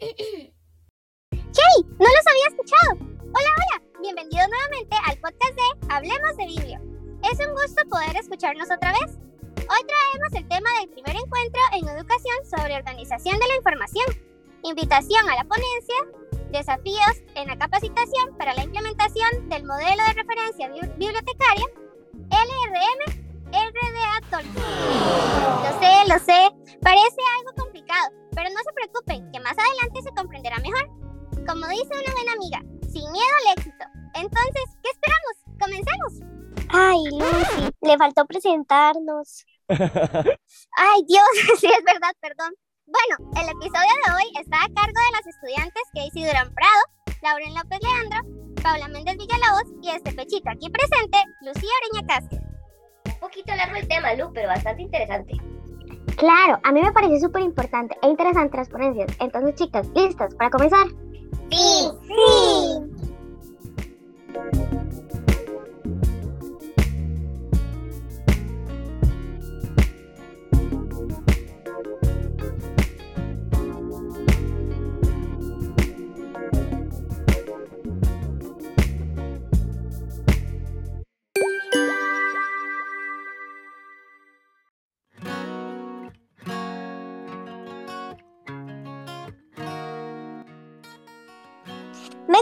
¡Hey! ¡No los había escuchado! Hola, hola. Bienvenidos nuevamente al podcast de Hablemos de Biblio. Es un gusto poder escucharnos otra vez. Hoy traemos el tema del primer encuentro en educación sobre organización de la información, invitación a la ponencia, desafíos en la capacitación para la implementación del modelo de referencia bibliotecaria, LRM RDA Tolkien. Lo sé, lo sé, parece algo complicado, pero no se preocupen, que más adelante se comprenderá mejor. Como dice una buena amiga, sin miedo al éxito. Entonces, ¿qué esperamos? ¡Comencemos! Ay, Lucy, le faltó presentarnos. Ay, Dios, sí es verdad, perdón. Bueno, el episodio de hoy está a cargo de las estudiantes Casey Durán Prado, Lauren López Leandro, Paula Méndez Villalobos y este pechito aquí presente, Lucía Oreña Casque. Un poquito largo el tema, Lu, pero bastante interesante. Claro, a mí me parece súper importante e interesante las ponencias. Entonces, chicas, ¿listas para comenzar? Sí, sí.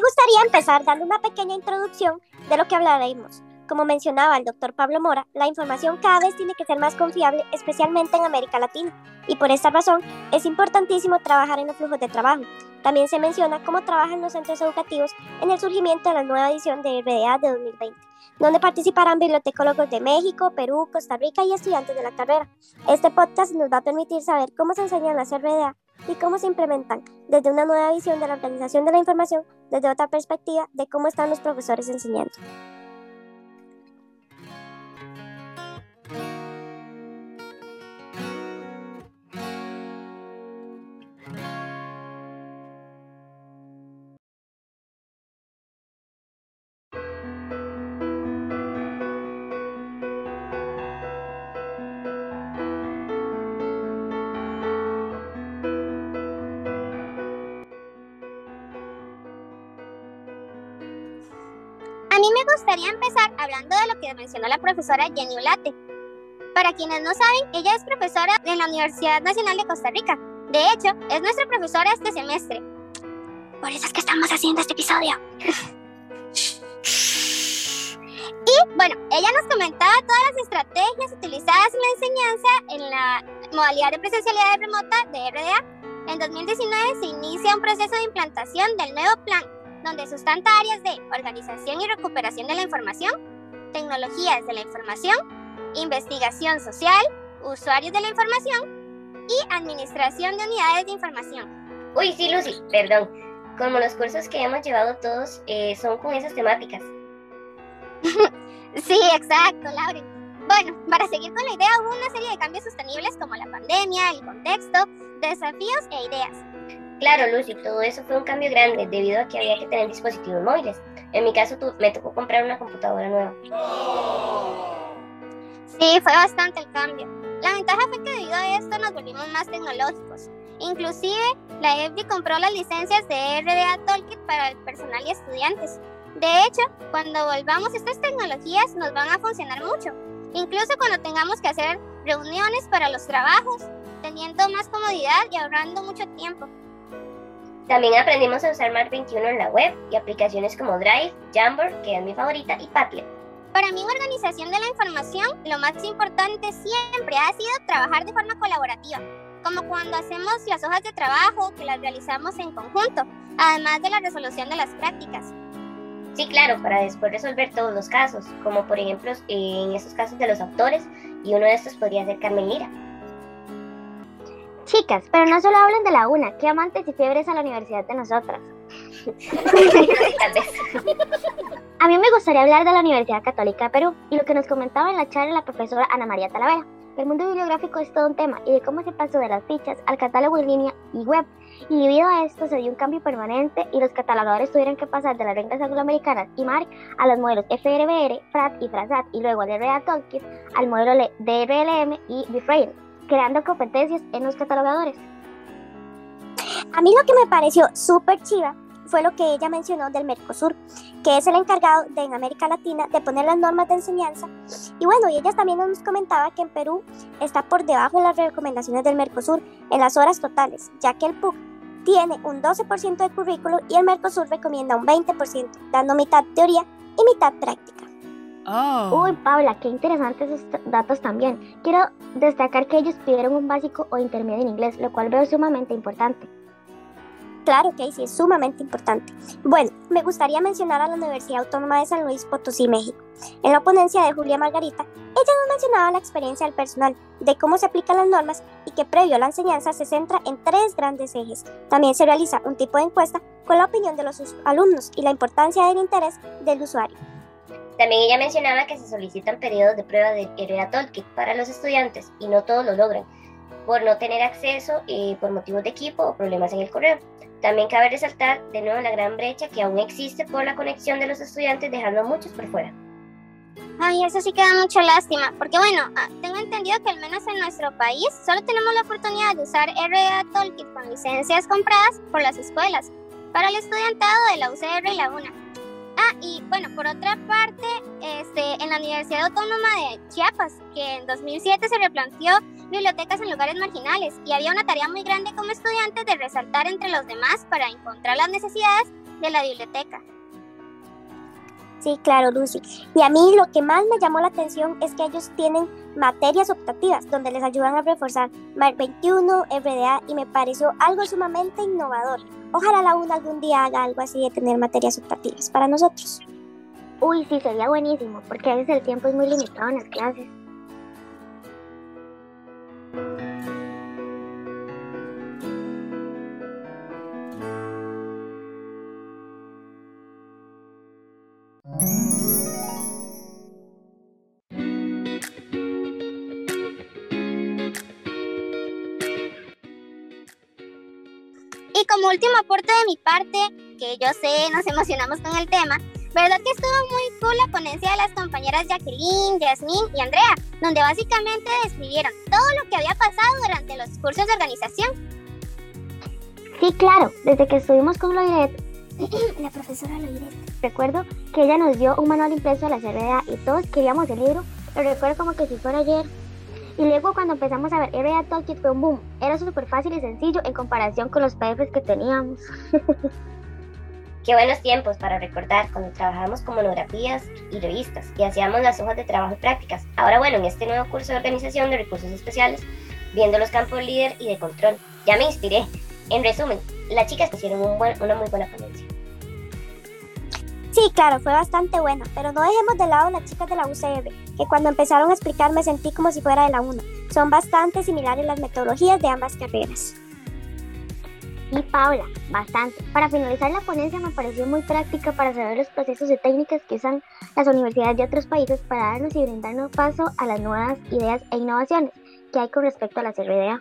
Gustaría empezar dando una pequeña introducción de lo que hablaremos. Como mencionaba el doctor Pablo Mora, la información cada vez tiene que ser más confiable, especialmente en América Latina, y por esta razón es importantísimo trabajar en los flujos de trabajo. También se menciona cómo trabajan los centros educativos en el surgimiento de la nueva edición de RDA de 2020, donde participarán bibliotecólogos de México, Perú, Costa Rica y estudiantes de la carrera. Este podcast nos va a permitir saber cómo se enseñan las RDA y cómo se implementan desde una nueva visión de la organización de la información, desde otra perspectiva de cómo están los profesores enseñando. Gustaría empezar hablando de lo que mencionó la profesora Jenny Ulate. Para quienes no saben, ella es profesora de la Universidad Nacional de Costa Rica. De hecho, es nuestra profesora este semestre. Por eso es que estamos haciendo este episodio. y bueno, ella nos comentaba todas las estrategias utilizadas en la enseñanza en la modalidad de presencialidad remota de RDA. En 2019 se inicia un proceso de implantación del nuevo plan donde sustenta áreas de organización y recuperación de la información, tecnologías de la información, investigación social, usuarios de la información y administración de unidades de información. Uy, sí, Lucy, perdón. Como los cursos que hemos llevado todos eh, son con esas temáticas. sí, exacto, Lauren. Bueno, para seguir con la idea hubo una serie de cambios sostenibles como la pandemia, el contexto, desafíos e ideas. Claro, Lucy, todo eso fue un cambio grande debido a que había que tener dispositivos móviles. En mi caso, tú, me tocó comprar una computadora nueva. Sí, fue bastante el cambio. La ventaja fue que debido a esto nos volvimos más tecnológicos. Inclusive, la EFDI compró las licencias de RDA Toolkit para el personal y estudiantes. De hecho, cuando volvamos estas tecnologías nos van a funcionar mucho. Incluso cuando tengamos que hacer reuniones para los trabajos, teniendo más comodidad y ahorrando mucho tiempo. También aprendimos a usar Mark 21 en la web y aplicaciones como Drive, Jamboard, que es mi favorita, y Padlet. Para mí, en organización de la información, lo más importante siempre ha sido trabajar de forma colaborativa, como cuando hacemos las hojas de trabajo que las realizamos en conjunto, además de la resolución de las prácticas. Sí, claro, para después resolver todos los casos, como por ejemplo en esos casos de los autores, y uno de estos podría ser Carmen Lira. Chicas, pero no solo hablen de la una, qué amantes y fiebres a la universidad de nosotras. a mí me gustaría hablar de la Universidad Católica de Perú y lo que nos comentaba en la charla la profesora Ana María Talavera. El mundo bibliográfico es todo un tema y de cómo se pasó de las fichas al catálogo en línea y web. Y debido a esto se dio un cambio permanente y los catalogadores tuvieron que pasar de las reglas angloamericanas y MARC a los modelos FRBR, FRAT y FRASAT y luego de REA Tolkien al modelo DRLM y Bifrail creando competencias en los catalogadores. A mí lo que me pareció súper chiva fue lo que ella mencionó del Mercosur, que es el encargado de en América Latina de poner las normas de enseñanza. Y bueno, y ella también nos comentaba que en Perú está por debajo de las recomendaciones del Mercosur en las horas totales, ya que el PUC tiene un 12% de currículo y el Mercosur recomienda un 20%, dando mitad teoría y mitad práctica. Oh. Uy, Paula, qué interesantes esos datos también. Quiero destacar que ellos pidieron un básico o intermedio en inglés, lo cual veo sumamente importante. Claro, Casey, es sumamente importante. Bueno, me gustaría mencionar a la Universidad Autónoma de San Luis Potosí, México. En la ponencia de Julia Margarita, ella nos mencionaba la experiencia del personal, de cómo se aplican las normas y que previo a la enseñanza se centra en tres grandes ejes. También se realiza un tipo de encuesta con la opinión de los alumnos y la importancia del interés del usuario. También ella mencionaba que se solicitan periodos de prueba de RA Toolkit para los estudiantes y no todos lo logran por no tener acceso y por motivos de equipo o problemas en el correo. También cabe resaltar de nuevo la gran brecha que aún existe por la conexión de los estudiantes, dejando a muchos por fuera. Ay, eso sí queda mucha lástima, porque bueno, ah, tengo entendido que al menos en nuestro país solo tenemos la oportunidad de usar RA Toolkit con licencias compradas por las escuelas para el estudiantado de la UCR y la UNA. Y bueno, por otra parte, este, en la Universidad Autónoma de Chiapas, que en 2007 se replanteó bibliotecas en lugares marginales y había una tarea muy grande como estudiantes de resaltar entre los demás para encontrar las necesidades de la biblioteca. Sí, claro, Lucy. Y a mí lo que más me llamó la atención es que ellos tienen materias optativas donde les ayudan a reforzar MAR 21, RDA y me pareció algo sumamente innovador. Ojalá la UNA algún día haga algo así de tener materias optativas para nosotros. Uy, sí, sería buenísimo, porque a veces el tiempo es muy limitado en las clases. Y como último aporte de mi parte, que yo sé, nos emocionamos con el tema, ¿verdad que estuvo muy cool la ponencia de las compañeras Jacqueline, Yasmín y Andrea, donde básicamente describieron todo lo que había pasado durante los cursos de organización? Sí, claro, desde que estuvimos con Loiret, la profesora Loiret. recuerdo que ella nos dio un manual impreso de la CRDA y todos queríamos el libro, lo recuerdo como que si fuera ayer. Y luego cuando empezamos a ver RDA Toolkit fue un boom, era súper fácil y sencillo en comparación con los PDFs que teníamos. Qué buenos tiempos para recordar cuando trabajábamos con monografías y revistas y hacíamos las hojas de trabajo y prácticas. Ahora bueno, en este nuevo curso de organización de recursos especiales, viendo los campos líder y de control, ya me inspiré. En resumen, las chicas hicieron un buen- una muy buena ponencia. Sí, claro, fue bastante buena, pero no dejemos de lado las chicas de la UCR, que cuando empezaron a explicar me sentí como si fuera de la UNA. Son bastante similares las metodologías de ambas carreras. Y Paula, bastante. Para finalizar la ponencia me pareció muy práctica para saber los procesos y técnicas que usan las universidades de otros países para darnos y brindarnos paso a las nuevas ideas e innovaciones que hay con respecto a la CRDA.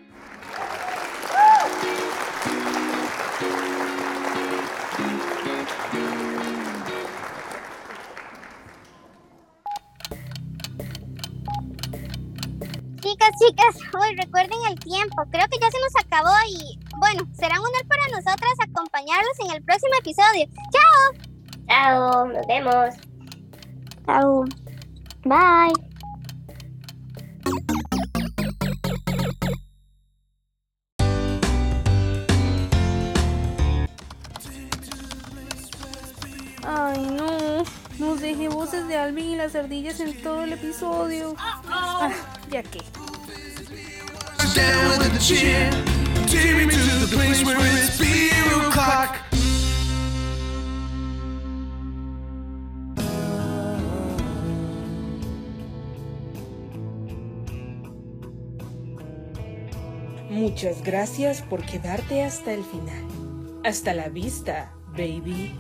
Chicas, chicas, hoy recuerden el tiempo. Creo que ya se nos acabó y bueno, será un honor para nosotras acompañarlos en el próximo episodio. ¡Chao! Chao, nos vemos. Chao. Bye. Ay, no. Nos dejé voces de Alvin y las ardillas en todo el episodio. Ah, ya que. down with a chin. Take me to the place where it's beer o'clock. Muchas gracias por quedarte hasta el final. Hasta la vista, baby.